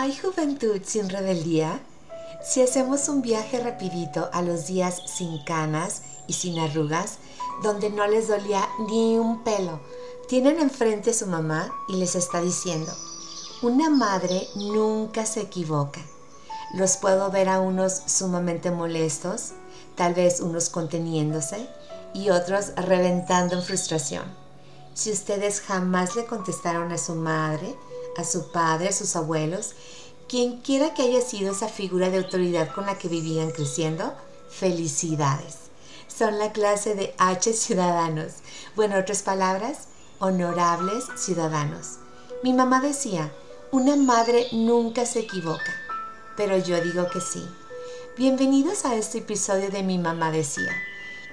¿Hay juventud sin rebeldía? Si hacemos un viaje rapidito a los días sin canas y sin arrugas, donde no les dolía ni un pelo, tienen enfrente a su mamá y les está diciendo, una madre nunca se equivoca. Los puedo ver a unos sumamente molestos, tal vez unos conteniéndose y otros reventando en frustración. Si ustedes jamás le contestaron a su madre, a su padre, a sus abuelos, quien quiera que haya sido esa figura de autoridad con la que vivían creciendo, felicidades. Son la clase de H ciudadanos. Bueno, otras palabras, honorables ciudadanos. Mi mamá decía, una madre nunca se equivoca, pero yo digo que sí. Bienvenidos a este episodio de Mi mamá decía.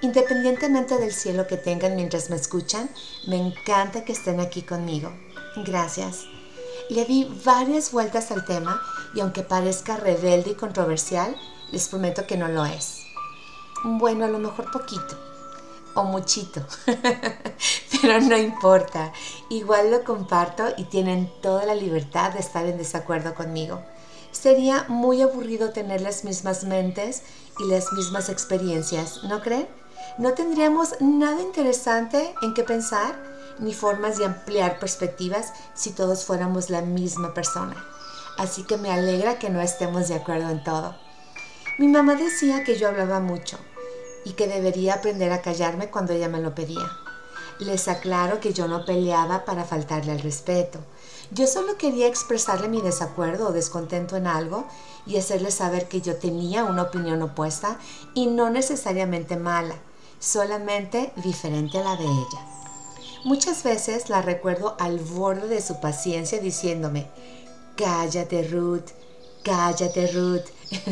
Independientemente del cielo que tengan mientras me escuchan, me encanta que estén aquí conmigo. Gracias. Le di varias vueltas al tema y aunque parezca rebelde y controversial, les prometo que no lo es. Bueno, a lo mejor poquito o muchito, pero no importa. Igual lo comparto y tienen toda la libertad de estar en desacuerdo conmigo. Sería muy aburrido tener las mismas mentes y las mismas experiencias, ¿no creen? No tendríamos nada interesante en qué pensar ni formas de ampliar perspectivas si todos fuéramos la misma persona. Así que me alegra que no estemos de acuerdo en todo. Mi mamá decía que yo hablaba mucho y que debería aprender a callarme cuando ella me lo pedía. Les aclaro que yo no peleaba para faltarle al respeto. Yo solo quería expresarle mi desacuerdo o descontento en algo y hacerle saber que yo tenía una opinión opuesta y no necesariamente mala, solamente diferente a la de ella. Muchas veces la recuerdo al borde de su paciencia diciéndome, cállate Ruth, cállate Ruth.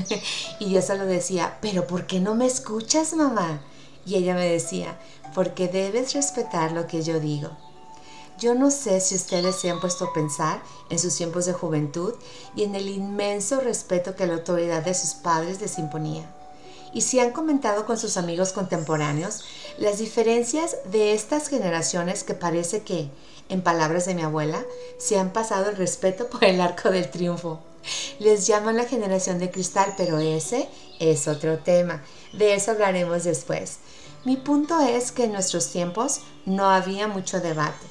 y yo solo decía, pero ¿por qué no me escuchas mamá? Y ella me decía, porque debes respetar lo que yo digo. Yo no sé si ustedes se han puesto a pensar en sus tiempos de juventud y en el inmenso respeto que la autoridad de sus padres les imponía y si han comentado con sus amigos contemporáneos las diferencias de estas generaciones que parece que, en palabras de mi abuela, se han pasado el respeto por el arco del triunfo. Les llaman la generación de cristal, pero ese es otro tema. De eso hablaremos después. Mi punto es que en nuestros tiempos no había mucho debate.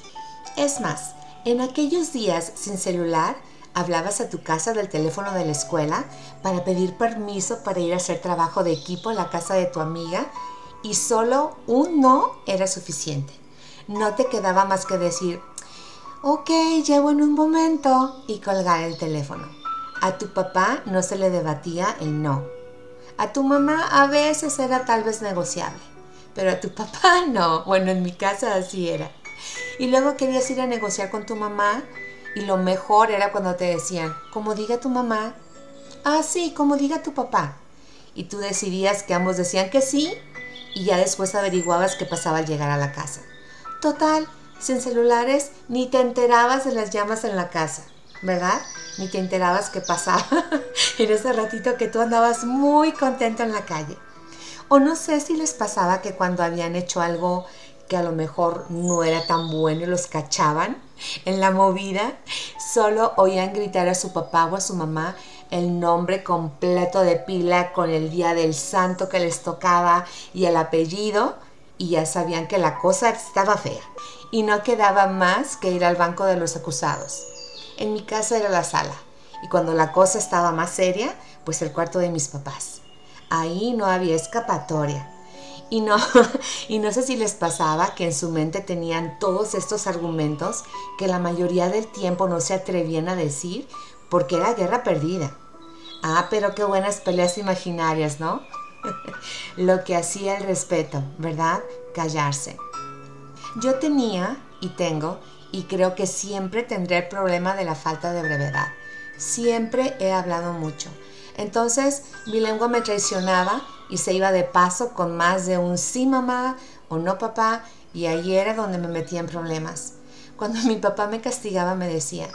Es más, en aquellos días sin celular, hablabas a tu casa del teléfono de la escuela para pedir permiso para ir a hacer trabajo de equipo en la casa de tu amiga y solo un no era suficiente. No te quedaba más que decir, ok, llevo en un momento y colgar el teléfono. A tu papá no se le debatía el no. A tu mamá a veces era tal vez negociable, pero a tu papá no. Bueno, en mi casa así era. Y luego querías ir a negociar con tu mamá y lo mejor era cuando te decían, como diga tu mamá, ah, sí, como diga tu papá. Y tú decidías que ambos decían que sí y ya después averiguabas qué pasaba al llegar a la casa. Total, sin celulares ni te enterabas de las llamas en la casa, ¿verdad? Ni te enterabas qué pasaba en ese ratito que tú andabas muy contento en la calle. O no sé si les pasaba que cuando habían hecho algo que a lo mejor no era tan bueno y los cachaban en la movida, solo oían gritar a su papá o a su mamá el nombre completo de pila con el día del santo que les tocaba y el apellido y ya sabían que la cosa estaba fea y no quedaba más que ir al banco de los acusados. En mi casa era la sala y cuando la cosa estaba más seria, pues el cuarto de mis papás. Ahí no había escapatoria y no, y no sé si les pasaba que en su mente tenían todos estos argumentos que la mayoría del tiempo no se atrevían a decir porque era guerra perdida. Ah, pero qué buenas peleas imaginarias, ¿no? Lo que hacía el respeto, ¿verdad? Callarse. Yo tenía y tengo, y creo que siempre tendré el problema de la falta de brevedad. Siempre he hablado mucho. Entonces mi lengua me traicionaba y se iba de paso con más de un sí mamá o no papá y ahí era donde me metía en problemas. Cuando mi papá me castigaba me decía,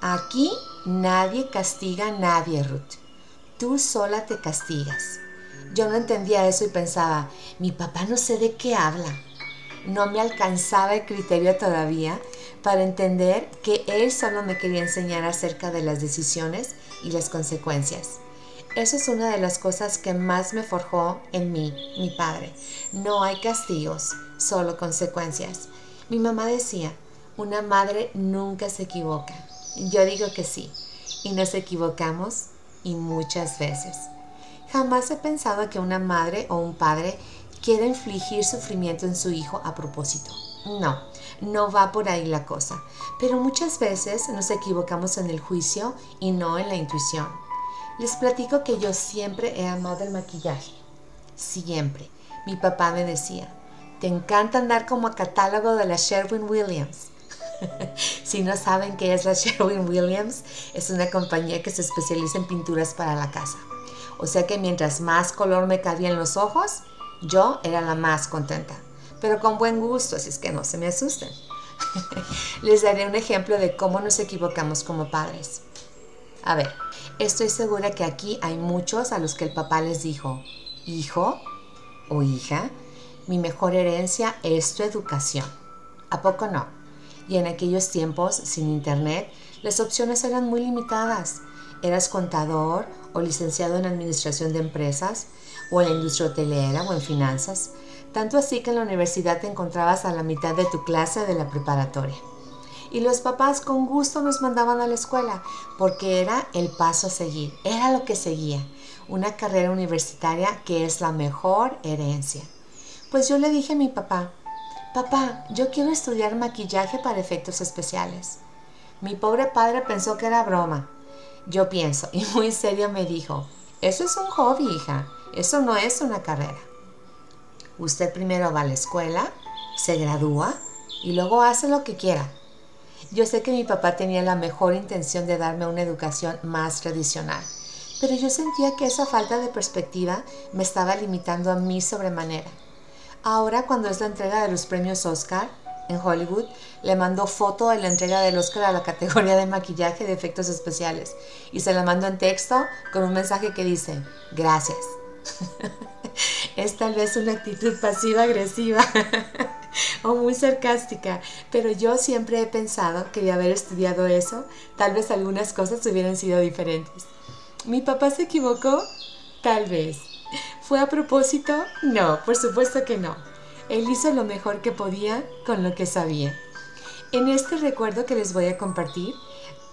aquí nadie castiga a nadie, Ruth. Tú sola te castigas. Yo no entendía eso y pensaba, mi papá no sé de qué habla. No me alcanzaba el criterio todavía, para entender que Él solo me quería enseñar acerca de las decisiones y las consecuencias. Eso es una de las cosas que más me forjó en mí, mi padre. No hay castigos, solo consecuencias. Mi mamá decía, una madre nunca se equivoca. Yo digo que sí, y nos equivocamos y muchas veces. Jamás he pensado que una madre o un padre quiera infligir sufrimiento en su hijo a propósito. No, no va por ahí la cosa. Pero muchas veces nos equivocamos en el juicio y no en la intuición. Les platico que yo siempre he amado el maquillaje. Siempre. Mi papá me decía, te encanta andar como a catálogo de la Sherwin Williams. si no saben qué es la Sherwin Williams, es una compañía que se especializa en pinturas para la casa. O sea que mientras más color me cabía en los ojos, yo era la más contenta. Pero con buen gusto, así es que no se me asusten. Les daré un ejemplo de cómo nos equivocamos como padres. A ver, estoy segura que aquí hay muchos a los que el papá les dijo, hijo o hija, mi mejor herencia es tu educación. ¿A poco no? Y en aquellos tiempos, sin internet, las opciones eran muy limitadas. Eras contador o licenciado en administración de empresas, o en la industria hotelera o en finanzas. Tanto así que en la universidad te encontrabas a la mitad de tu clase de la preparatoria. Y los papás con gusto nos mandaban a la escuela porque era el paso a seguir, era lo que seguía, una carrera universitaria que es la mejor herencia. Pues yo le dije a mi papá, papá, yo quiero estudiar maquillaje para efectos especiales. Mi pobre padre pensó que era broma. Yo pienso, y muy serio me dijo, eso es un hobby, hija, eso no es una carrera. Usted primero va a la escuela, se gradúa y luego hace lo que quiera. Yo sé que mi papá tenía la mejor intención de darme una educación más tradicional, pero yo sentía que esa falta de perspectiva me estaba limitando a mí sobremanera. Ahora cuando es la entrega de los premios Oscar en Hollywood, le mandó foto de la entrega del Oscar a la categoría de maquillaje de efectos especiales y se la mando en texto con un mensaje que dice, gracias. es tal vez una actitud pasiva-agresiva o muy sarcástica, pero yo siempre he pensado que de haber estudiado eso, tal vez algunas cosas hubieran sido diferentes. ¿Mi papá se equivocó? Tal vez. ¿Fue a propósito? No, por supuesto que no. Él hizo lo mejor que podía con lo que sabía. En este recuerdo que les voy a compartir,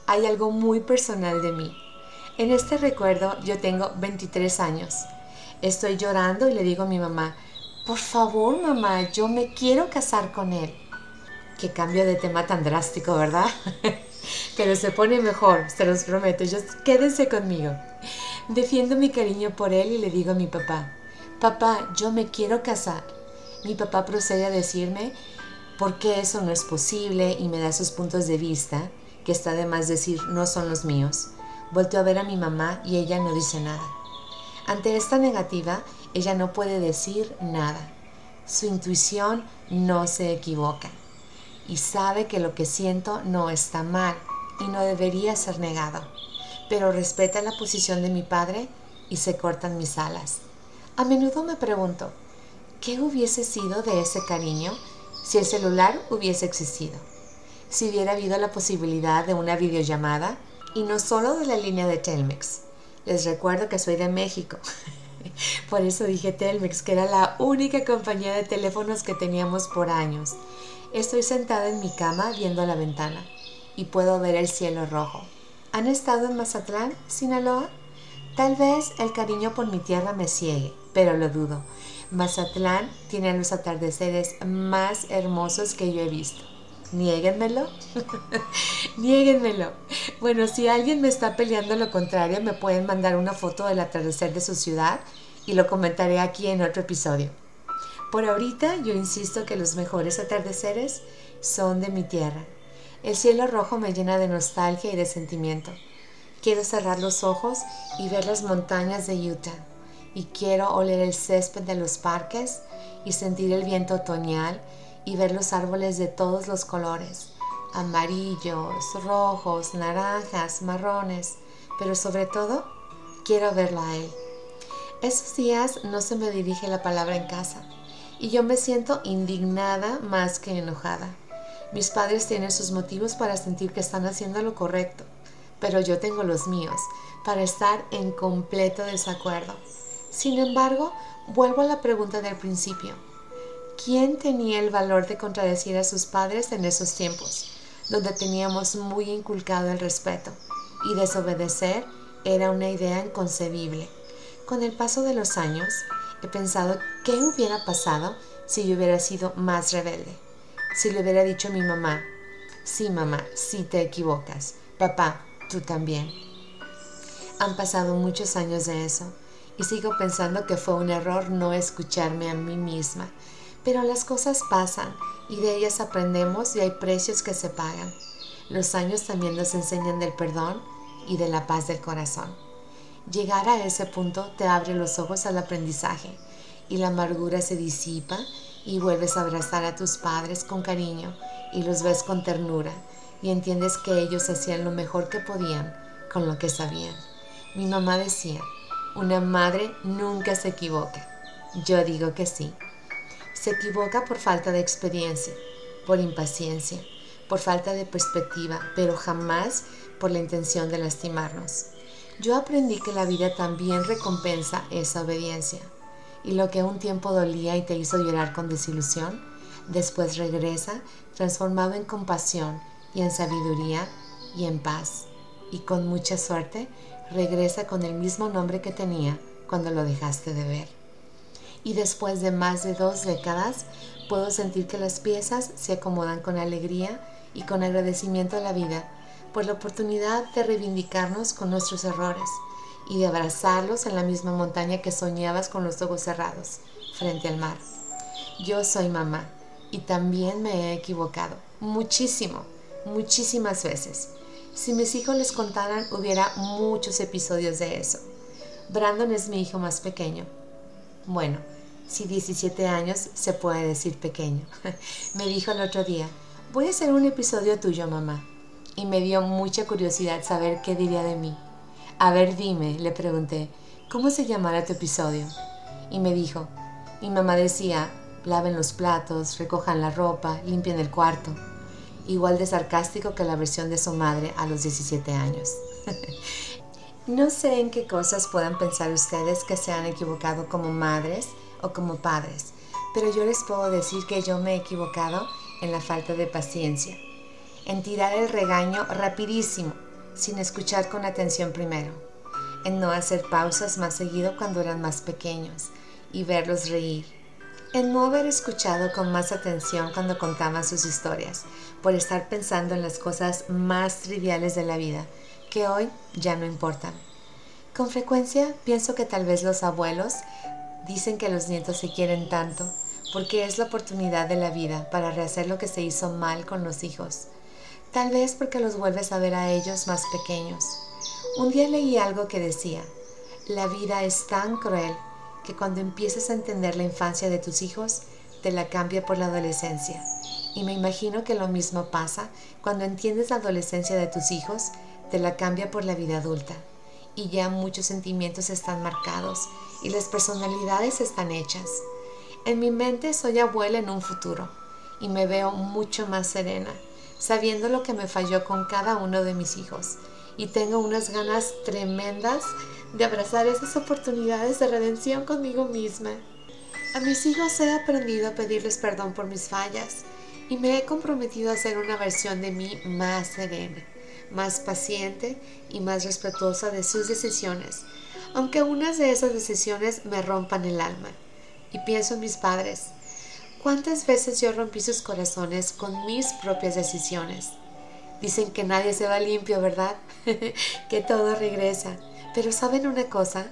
hay algo muy personal de mí. En este recuerdo yo tengo 23 años. Estoy llorando y le digo a mi mamá, por favor mamá, yo me quiero casar con él. Qué cambio de tema tan drástico, ¿verdad? Pero se pone mejor, se los prometo. Yo, quédense conmigo. Defiendo mi cariño por él y le digo a mi papá, papá, yo me quiero casar. Mi papá procede a decirme por qué eso no es posible y me da sus puntos de vista, que está de más decir no son los míos. Vuelto a ver a mi mamá y ella no dice nada. Ante esta negativa, ella no puede decir nada. Su intuición no se equivoca y sabe que lo que siento no está mal y no debería ser negado pero respeta la posición de mi padre y se cortan mis alas. A menudo me pregunto, ¿qué hubiese sido de ese cariño si el celular hubiese existido? Si hubiera habido la posibilidad de una videollamada y no solo de la línea de Telmex. Les recuerdo que soy de México. Por eso dije Telmex, que era la única compañía de teléfonos que teníamos por años. Estoy sentada en mi cama viendo la ventana y puedo ver el cielo rojo. ¿Han estado en Mazatlán, Sinaloa? Tal vez el cariño por mi tierra me ciegue, pero lo dudo. Mazatlán tiene los atardeceres más hermosos que yo he visto. Niéguenmelo. Niéguenmelo. Bueno, si alguien me está peleando lo contrario, me pueden mandar una foto del atardecer de su ciudad y lo comentaré aquí en otro episodio. Por ahorita yo insisto que los mejores atardeceres son de mi tierra el cielo rojo me llena de nostalgia y de sentimiento. Quiero cerrar los ojos y ver las montañas de Utah. Y quiero oler el césped de los parques y sentir el viento otoñal y ver los árboles de todos los colores. Amarillos, rojos, naranjas, marrones. Pero sobre todo, quiero verlo a él. Esos días no se me dirige la palabra en casa y yo me siento indignada más que enojada. Mis padres tienen sus motivos para sentir que están haciendo lo correcto, pero yo tengo los míos para estar en completo desacuerdo. Sin embargo, vuelvo a la pregunta del principio. ¿Quién tenía el valor de contradecir a sus padres en esos tiempos, donde teníamos muy inculcado el respeto y desobedecer era una idea inconcebible? Con el paso de los años, he pensado qué hubiera pasado si yo hubiera sido más rebelde si le hubiera dicho a mi mamá, sí mamá, sí te equivocas, papá, tú también. Han pasado muchos años de eso y sigo pensando que fue un error no escucharme a mí misma, pero las cosas pasan y de ellas aprendemos y hay precios que se pagan. Los años también nos enseñan del perdón y de la paz del corazón. Llegar a ese punto te abre los ojos al aprendizaje y la amargura se disipa y vuelves a abrazar a tus padres con cariño y los ves con ternura y entiendes que ellos hacían lo mejor que podían con lo que sabían. Mi mamá decía, una madre nunca se equivoca. Yo digo que sí. Se equivoca por falta de experiencia, por impaciencia, por falta de perspectiva, pero jamás por la intención de lastimarnos. Yo aprendí que la vida también recompensa esa obediencia y lo que un tiempo dolía y te hizo llorar con desilusión, después regresa transformado en compasión y en sabiduría y en paz. Y con mucha suerte regresa con el mismo nombre que tenía cuando lo dejaste de ver. Y después de más de dos décadas, puedo sentir que las piezas se acomodan con alegría y con agradecimiento a la vida por la oportunidad de reivindicarnos con nuestros errores y de abrazarlos en la misma montaña que soñabas con los ojos cerrados, frente al mar. Yo soy mamá y también me he equivocado, muchísimo, muchísimas veces. Si mis hijos les contaran, hubiera muchos episodios de eso. Brandon es mi hijo más pequeño. Bueno, si 17 años se puede decir pequeño. me dijo el otro día, voy a hacer un episodio tuyo, mamá. Y me dio mucha curiosidad saber qué diría de mí. A ver, dime, le pregunté, ¿cómo se llamará tu episodio? Y me dijo, mi mamá decía, laven los platos, recojan la ropa, limpien el cuarto. Igual de sarcástico que la versión de su madre a los 17 años. no sé en qué cosas puedan pensar ustedes que se han equivocado como madres o como padres, pero yo les puedo decir que yo me he equivocado en la falta de paciencia, en tirar el regaño rapidísimo sin escuchar con atención primero, en no hacer pausas más seguido cuando eran más pequeños y verlos reír, en no haber escuchado con más atención cuando contaban sus historias, por estar pensando en las cosas más triviales de la vida, que hoy ya no importan. Con frecuencia pienso que tal vez los abuelos dicen que los nietos se quieren tanto porque es la oportunidad de la vida para rehacer lo que se hizo mal con los hijos tal vez porque los vuelves a ver a ellos más pequeños. Un día leí algo que decía, la vida es tan cruel que cuando empieces a entender la infancia de tus hijos, te la cambia por la adolescencia. Y me imagino que lo mismo pasa cuando entiendes la adolescencia de tus hijos, te la cambia por la vida adulta. Y ya muchos sentimientos están marcados y las personalidades están hechas. En mi mente soy abuela en un futuro y me veo mucho más serena sabiendo lo que me falló con cada uno de mis hijos. Y tengo unas ganas tremendas de abrazar esas oportunidades de redención conmigo misma. A mis hijos he aprendido a pedirles perdón por mis fallas y me he comprometido a ser una versión de mí más serena, más paciente y más respetuosa de sus decisiones, aunque unas de esas decisiones me rompan el alma. Y pienso en mis padres, ¿Cuántas veces yo rompí sus corazones con mis propias decisiones? Dicen que nadie se va limpio, ¿verdad? que todo regresa. Pero ¿saben una cosa?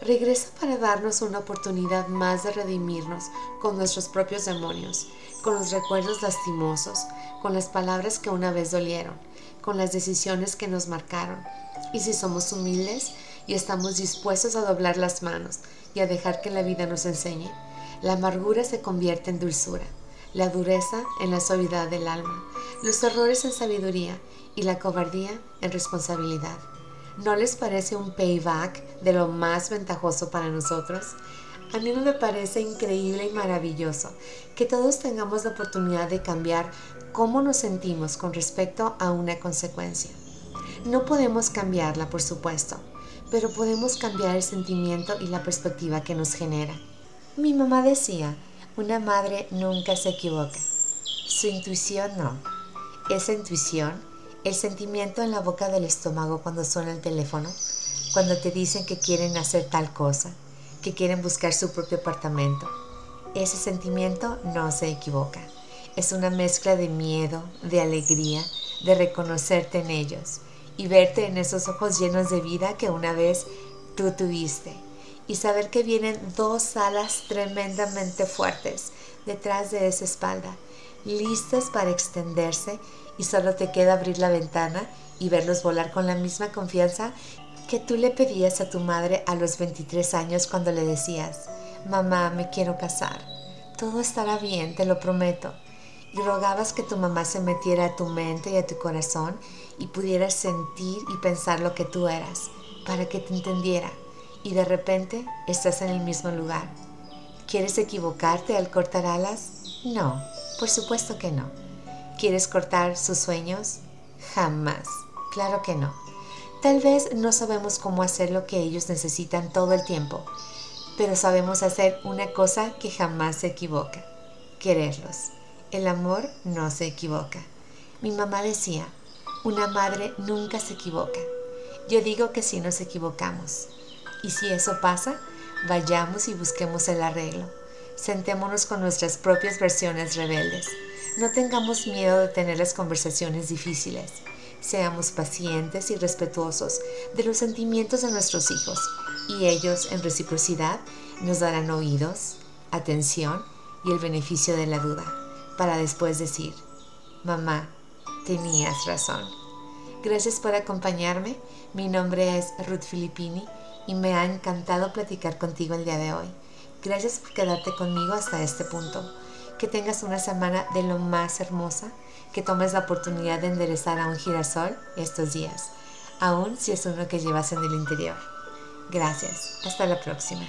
Regresa para darnos una oportunidad más de redimirnos con nuestros propios demonios, con los recuerdos lastimosos, con las palabras que una vez dolieron, con las decisiones que nos marcaron. Y si somos humildes y estamos dispuestos a doblar las manos y a dejar que la vida nos enseñe, la amargura se convierte en dulzura, la dureza en la suavidad del alma, los errores en sabiduría y la cobardía en responsabilidad. ¿No les parece un payback de lo más ventajoso para nosotros? A mí me parece increíble y maravilloso que todos tengamos la oportunidad de cambiar cómo nos sentimos con respecto a una consecuencia. No podemos cambiarla, por supuesto, pero podemos cambiar el sentimiento y la perspectiva que nos genera. Mi mamá decía, una madre nunca se equivoca. Su intuición no. Esa intuición, el sentimiento en la boca del estómago cuando suena el teléfono, cuando te dicen que quieren hacer tal cosa, que quieren buscar su propio apartamento. Ese sentimiento no se equivoca. Es una mezcla de miedo, de alegría, de reconocerte en ellos y verte en esos ojos llenos de vida que una vez tú tuviste. Y saber que vienen dos alas tremendamente fuertes detrás de esa espalda, listas para extenderse y solo te queda abrir la ventana y verlos volar con la misma confianza que tú le pedías a tu madre a los 23 años cuando le decías, mamá, me quiero casar. Todo estará bien, te lo prometo. Y rogabas que tu mamá se metiera a tu mente y a tu corazón y pudieras sentir y pensar lo que tú eras, para que te entendiera. Y de repente estás en el mismo lugar. ¿Quieres equivocarte al cortar alas? No, por supuesto que no. ¿Quieres cortar sus sueños? Jamás. Claro que no. Tal vez no sabemos cómo hacer lo que ellos necesitan todo el tiempo, pero sabemos hacer una cosa que jamás se equivoca, quererlos. El amor no se equivoca. Mi mamá decía, una madre nunca se equivoca. Yo digo que sí nos equivocamos. Y si eso pasa, vayamos y busquemos el arreglo. Sentémonos con nuestras propias versiones rebeldes. No tengamos miedo de tener las conversaciones difíciles. Seamos pacientes y respetuosos de los sentimientos de nuestros hijos y ellos en reciprocidad nos darán oídos, atención y el beneficio de la duda para después decir, mamá, tenías razón. Gracias por acompañarme. Mi nombre es Ruth Filippini y me ha encantado platicar contigo el día de hoy. Gracias por quedarte conmigo hasta este punto. Que tengas una semana de lo más hermosa que tomes la oportunidad de enderezar a un girasol estos días, aun si es uno que llevas en el interior. Gracias. Hasta la próxima.